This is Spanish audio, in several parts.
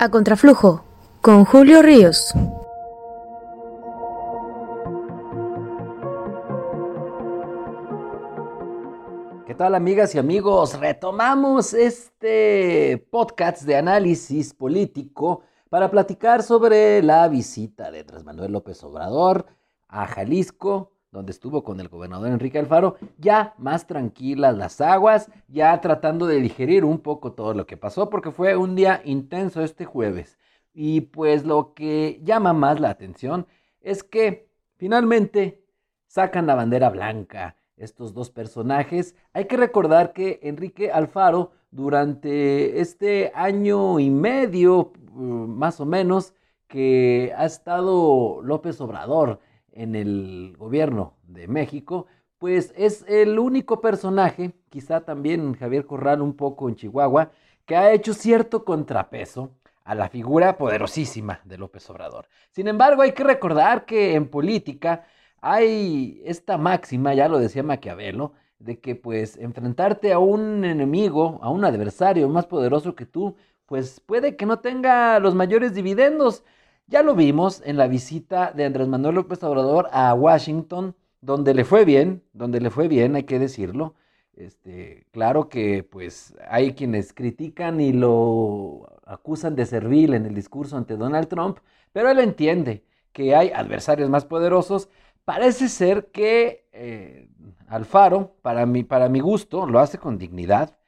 A Contraflujo, con Julio Ríos. ¿Qué tal amigas y amigos? Retomamos este podcast de análisis político para platicar sobre la visita de Andrés Manuel López Obrador a Jalisco, donde estuvo con el gobernador Enrique Alfaro, ya más tranquilas las aguas, ya tratando de digerir un poco todo lo que pasó, porque fue un día intenso este jueves. Y pues lo que llama más la atención es que finalmente sacan la bandera blanca estos dos personajes. Hay que recordar que Enrique Alfaro durante este año y medio, uh, más o menos, que ha estado López Obrador en el gobierno de México, pues es el único personaje, quizá también Javier Corral un poco en Chihuahua, que ha hecho cierto contrapeso a la figura poderosísima de López Obrador. Sin embargo, hay que recordar que en política hay esta máxima, ya lo decía Maquiavelo, de que pues enfrentarte a un enemigo, a un adversario más poderoso que tú, pues puede que no tenga los mayores dividendos, ya lo vimos en la visita de Andrés Manuel López Obrador a Washington, donde le fue bien, donde le fue bien, hay que decirlo. Este, claro que pues hay quienes critican y lo acusan de servil en el discurso ante Donald Trump, pero él entiende que hay adversarios más poderosos. Parece ser que eh, Alfaro, para mi, para mi gusto, lo hace con dignidad.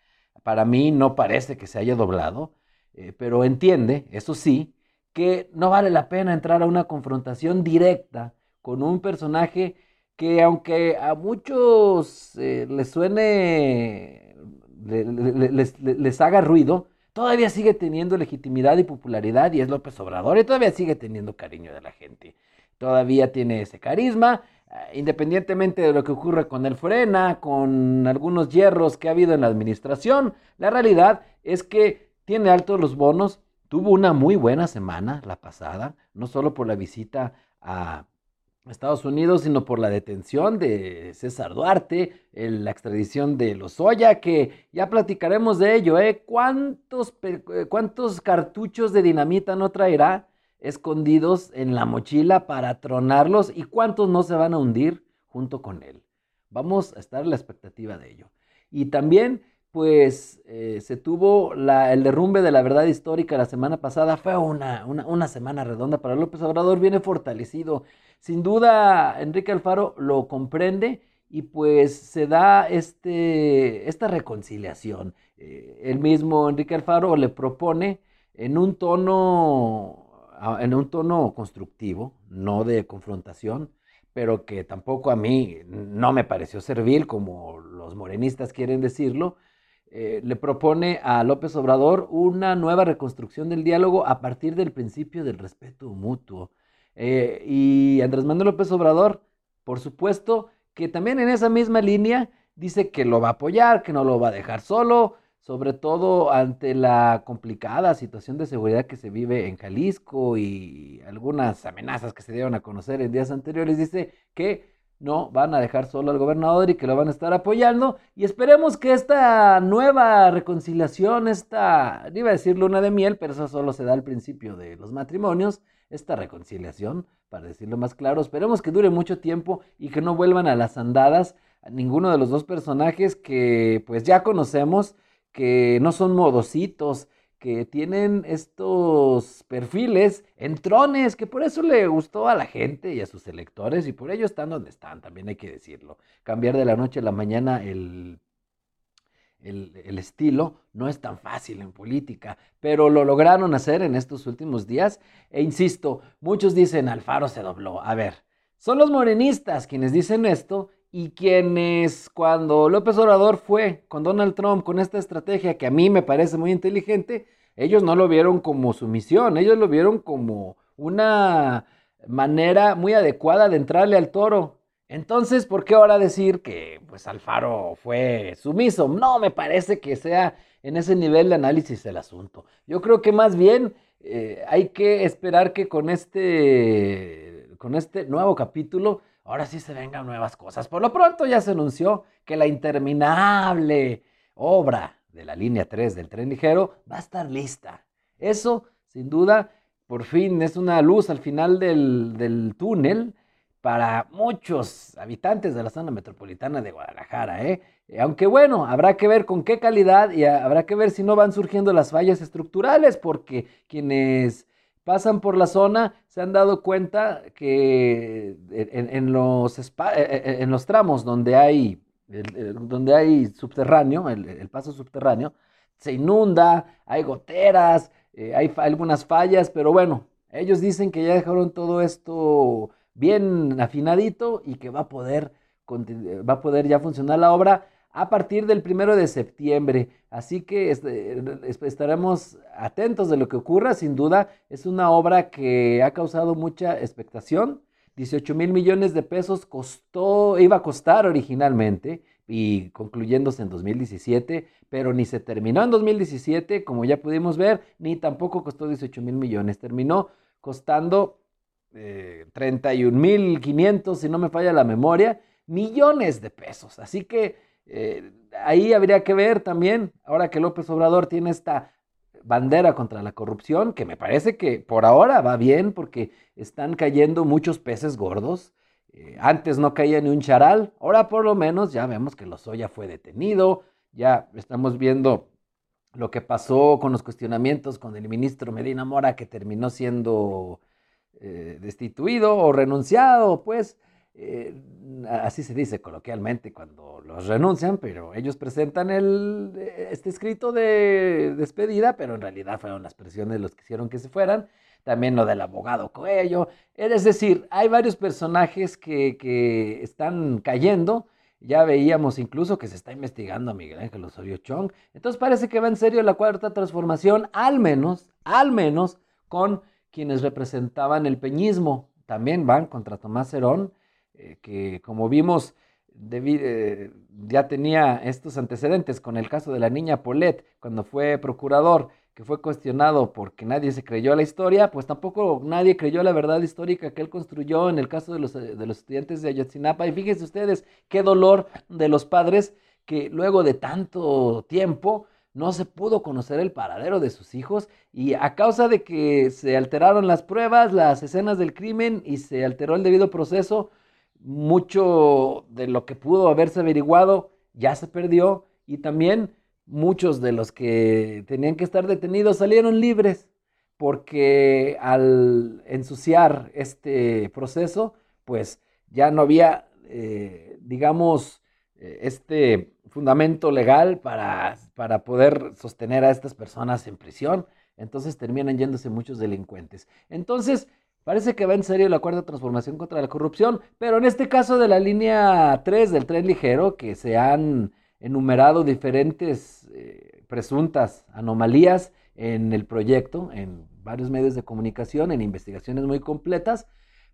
Para mí no parece que se haya doblado, eh, pero entiende, eso sí, que no vale la pena entrar a una confrontación directa con un personaje que aunque a muchos eh, les suene, les, haga ruido, todavía sigue teniendo legitimidad y popularidad y es López Obrador y todavía sigue teniendo cariño de la gente. Todavía tiene ese carisma, eh, independientemente de lo que ocurra con el Frena, con algunos hierros que ha habido en la administración, la realidad es que tiene altos los bonos Tuvo una muy buena semana la pasada, no solo por la visita a Estados Unidos, sino por la detención de César Duarte, la extradición de Lozoya, que ya platicaremos de ello, ¿eh? ¿Cuántos, eh, ¿Cuántos cartuchos de dinamita no traerá escondidos en la mochila para tronarlos y cuántos no se van a hundir junto con él? Vamos a estar en la expectativa de ello. Y también pues eh, se tuvo el derrumbe de la verdad histórica la semana pasada. Fue una, una, semana redonda para López Obrador, viene fortalecido. Sin duda, Enrique Alfaro lo comprende y pues se da este, esta reconciliación. Eh, el mismo Enrique Alfaro le propone en un tono en un tono constructivo, no de confrontación, pero que tampoco a mí no me pareció servil, como los morenistas quieren decirlo, eh, le propone a López Obrador una nueva reconstrucción del diálogo a partir del principio del respeto mutuo. Eh, y Andrés Manuel López Obrador, por supuesto, que también en esa misma línea dice que lo va a apoyar, que no lo va a dejar solo, sobre todo ante la complicada situación de seguridad que se vive en Jalisco y algunas amenazas que se dieron a conocer en días anteriores. Dice que no van a dejar solo al gobernador y que lo van a estar apoyando. Y esperemos que esta nueva reconciliación, esta, iba a decir luna de miel, pero eso solo se da al principio de los matrimonios, esta reconciliación, para decirlo más claro, esperemos que dure mucho tiempo y que no vuelvan a las andadas a ninguno de los dos personajes que pues ya conocemos, que no son modositos, que tienen estos perfiles en trones, que por eso le gustó a la gente y a sus electores y por ello están donde están, también hay que decirlo. Cambiar de la noche a la mañana el, el, estilo no es tan fácil en política, pero lo lograron hacer en estos últimos días e insisto, muchos dicen Alfaro se dobló. A ver, son los morenistas quienes dicen esto y quienes cuando López Obrador fue con Donald Trump con esta estrategia que a mí me parece muy inteligente, ellos no lo vieron como su misión, ellos lo vieron como una manera muy adecuada de entrarle al toro. Entonces, ¿por qué ahora decir que pues Alfaro fue sumiso? No, me parece que sea en ese nivel de análisis el asunto. Yo creo que más bien eh, hay que esperar que con este, con este nuevo capítulo ahora sí se vengan nuevas cosas. Por lo pronto ya se anunció que la interminable obra de la línea 3 del tren ligero va a estar lista. Eso sin duda, por fin es una luz al final del, del túnel para muchos habitantes de la zona metropolitana de Guadalajara. ¿eh? Aunque bueno, habrá que ver con qué calidad y habrá que ver si no van surgiendo las fallas estructurales, porque quienes pasan por la zona se han dado cuenta que en, los, e, e, en los, tramos donde hay, donde hay subterráneo, el, paso subterráneo, se inunda, hay goteras, eh, hay algunas fallas, pero bueno, ellos dicen que ya dejaron todo esto bien afinadito y que va a poder, va a poder ya funcionar la obra a partir del primero de septiembre. Así que este, estaremos atentos de lo que ocurra. Sin duda, es una obra que ha causado mucha expectación. 18 mil millones de pesos costó, iba a costar originalmente y concluyéndose en 2017, pero ni se terminó en 2017, como ya pudimos ver, ni tampoco costó 18 mil millones. Terminó costando eh, 31 mil 500, si no me falla la memoria, millones de pesos. Así que eh, ahí habría que ver también, ahora que López Obrador tiene esta bandera contra la corrupción, que me parece que por ahora va bien porque están cayendo muchos peces gordos. Eh, antes no caía ni un charal, ahora por lo menos ya vemos que Lozoya fue detenido, ya estamos viendo lo que pasó con los cuestionamientos con el ministro Medina Mora que terminó siendo eh, destituido o renunciado, pues. Eh, así se dice coloquialmente cuando los renuncian, pero ellos presentan el, este escrito de despedida, pero en realidad fueron las presiones los que hicieron que se fueran. También lo del abogado Coello. Es decir, hay varios personajes que, que están cayendo. Ya veíamos incluso que se está investigando a Miguel Ángel Osorio Chong. Entonces parece que va en serio la cuarta transformación, al menos, al menos con quienes representaban el peñismo. También van contra Tomás Herón eh, que como vimos eh, ya tenía estos antecedentes con el caso de la niña Polet, cuando fue procurador, que fue cuestionado porque nadie se creyó la historia, pues tampoco nadie creyó la verdad histórica que él construyó en el caso de los, de los estudiantes de Ayotzinapa. Y fíjense ustedes qué dolor de los padres que luego de tanto tiempo no se pudo conocer el paradero de sus hijos y a causa de que se alteraron las pruebas, las escenas del crimen y se alteró el debido proceso, mucho de lo que pudo haberse averiguado ya se perdió y también muchos de los que tenían que estar detenidos salieron libres porque al ensuciar este proceso, pues ya no había, eh, digamos, eh, este fundamento legal para, para poder sostener a estas personas en prisión. Entonces terminan yéndose muchos delincuentes. Entonces, Parece que va en serio la cuarta transformación contra la corrupción, pero en este caso de la línea 3 del tren ligero, que se han enumerado diferentes eh, presuntas anomalías en el proyecto, en varios medios de comunicación, en investigaciones muy completas,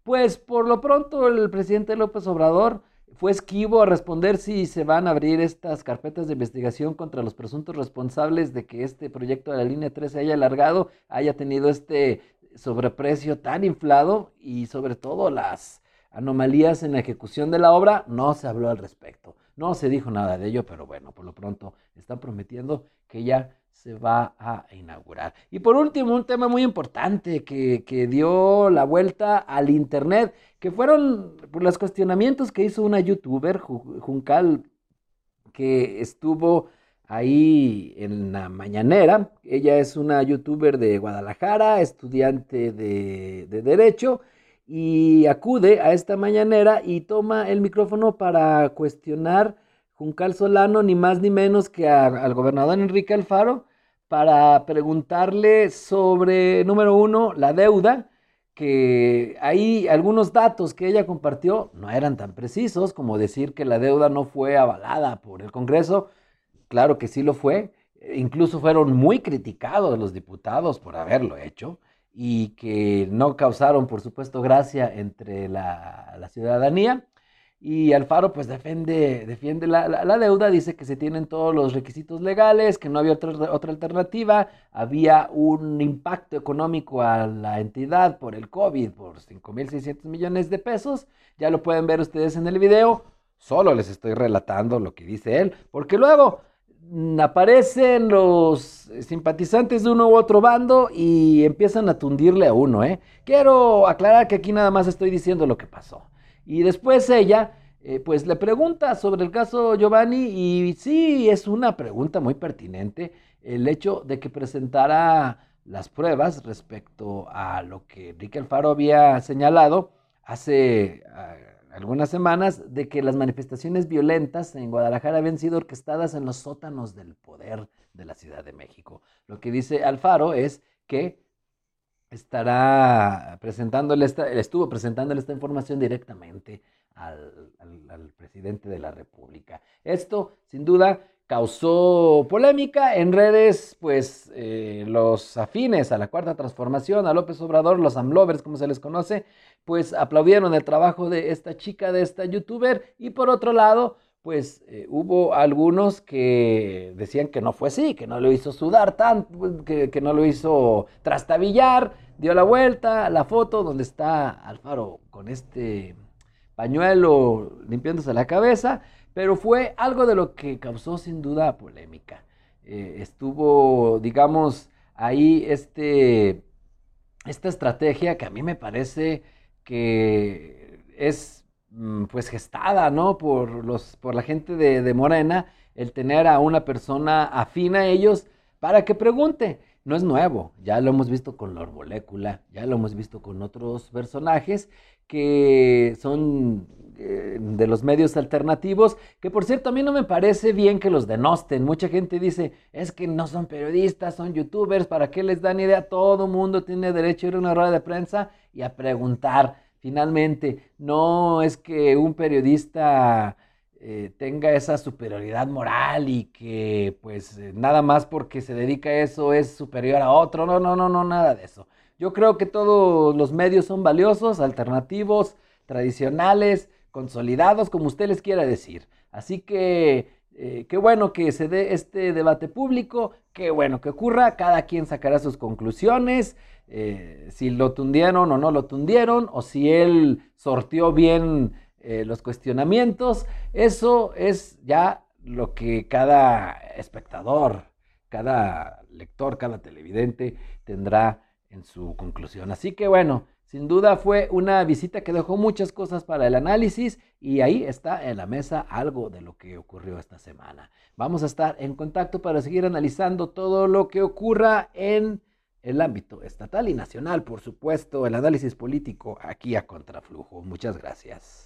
pues por lo pronto el presidente López Obrador fue esquivo a responder si se van a abrir estas carpetas de investigación contra los presuntos responsables de que este proyecto de la línea 3 se haya alargado, haya tenido este sobreprecio tan inflado y sobre todo las anomalías en la ejecución de la obra, no se habló al respecto. No se dijo nada de ello, pero bueno, por lo pronto están prometiendo que ya se va a inaugurar. Y por último, un tema muy importante que, que dio la vuelta al Internet, que fueron por los cuestionamientos que hizo una youtuber, Juncal, que estuvo ahí en la mañanera. Ella es una youtuber de Guadalajara, estudiante de, Derecho, y acude a esta mañanera y toma el micrófono para cuestionar Juncal Solano, ni más ni menos que al gobernador Enrique Alfaro, para preguntarle sobre, número uno, la deuda, que ahí algunos datos que ella compartió no eran tan precisos como decir que la deuda no fue avalada por el Congreso, Claro que sí lo fue. Incluso fueron muy criticados los diputados por haberlo hecho y que no causaron, por supuesto, gracia entre la, ciudadanía. Y Alfaro pues defiende, defiende la, deuda, dice que se tienen todos los requisitos legales, que no había otra, otra alternativa, había un impacto económico a la entidad por el COVID por 5.600 millones de pesos, ya lo pueden ver ustedes en el video, solo les estoy relatando lo que dice él, porque luego aparecen los simpatizantes de uno u otro bando y empiezan a tundirle a uno, ¿eh? Quiero aclarar que aquí nada más estoy diciendo lo que pasó. Y después ella, eh, pues le pregunta sobre el caso Giovanni y sí, es una pregunta muy pertinente el hecho de que presentara las pruebas respecto a lo que Enrique Alfaro había señalado hace ah, algunas semanas de que las manifestaciones violentas en Guadalajara habían sido orquestadas en los sótanos del poder de la Ciudad de México. Lo que dice Alfaro es que estará presentándole esta, estuvo presentándole esta información directamente al, al presidente de la República. Esto, sin duda, causó polémica en redes, pues eh, los afines a la cuarta transformación, a López Obrador, los amlovers, como se les conoce, pues aplaudieron el trabajo de esta chica, de esta youtuber, y por otro lado, pues eh, hubo algunos que decían que no fue así, que no lo hizo sudar tanto, que, que no lo hizo trastabillar, dio la vuelta, la foto donde está Alfaro con este pañuelo limpiándose la cabeza, pero fue algo de lo que causó sin duda polémica. Eh, estuvo, digamos, ahí este, esta estrategia que a mí me parece que es mm, pues gestada, ¿no? Por, los, por la gente de, de Morena, el tener a una persona afín a ellos para que pregunte. No es nuevo, ya lo hemos visto con Lord ya lo hemos visto con otros personajes que son eh, de los medios alternativos, que por cierto a mí no me parece bien que los denosten. Mucha gente dice, es que no son periodistas, son youtubers, ¿para qué les dan idea? Todo mundo tiene derecho a ir a una rueda de prensa y a preguntar. Finalmente, no es que un periodista eh, tenga esa superioridad moral y que pues eh, nada más porque se dedica a eso es superior a otro. No, no, no, no, nada de eso. Yo creo que todos los medios son valiosos, alternativos, tradicionales, consolidados, como usted les quiera decir. Así que eh, qué bueno que se dé este debate público, qué bueno que ocurra, cada quien sacará sus conclusiones, si lo tundieron o no lo tundieron, o si él sortió bien eh, los cuestionamientos, eso es ya lo que cada espectador, cada lector, cada televidente tendrá en su conclusión. Así que bueno, sin duda fue una visita que dejó muchas cosas para el análisis y ahí está en la mesa algo de lo que ocurrió esta semana. Vamos a estar en contacto para seguir analizando todo lo que ocurra en el ámbito estatal y nacional, por supuesto, el análisis político aquí a contraflujo. Muchas gracias.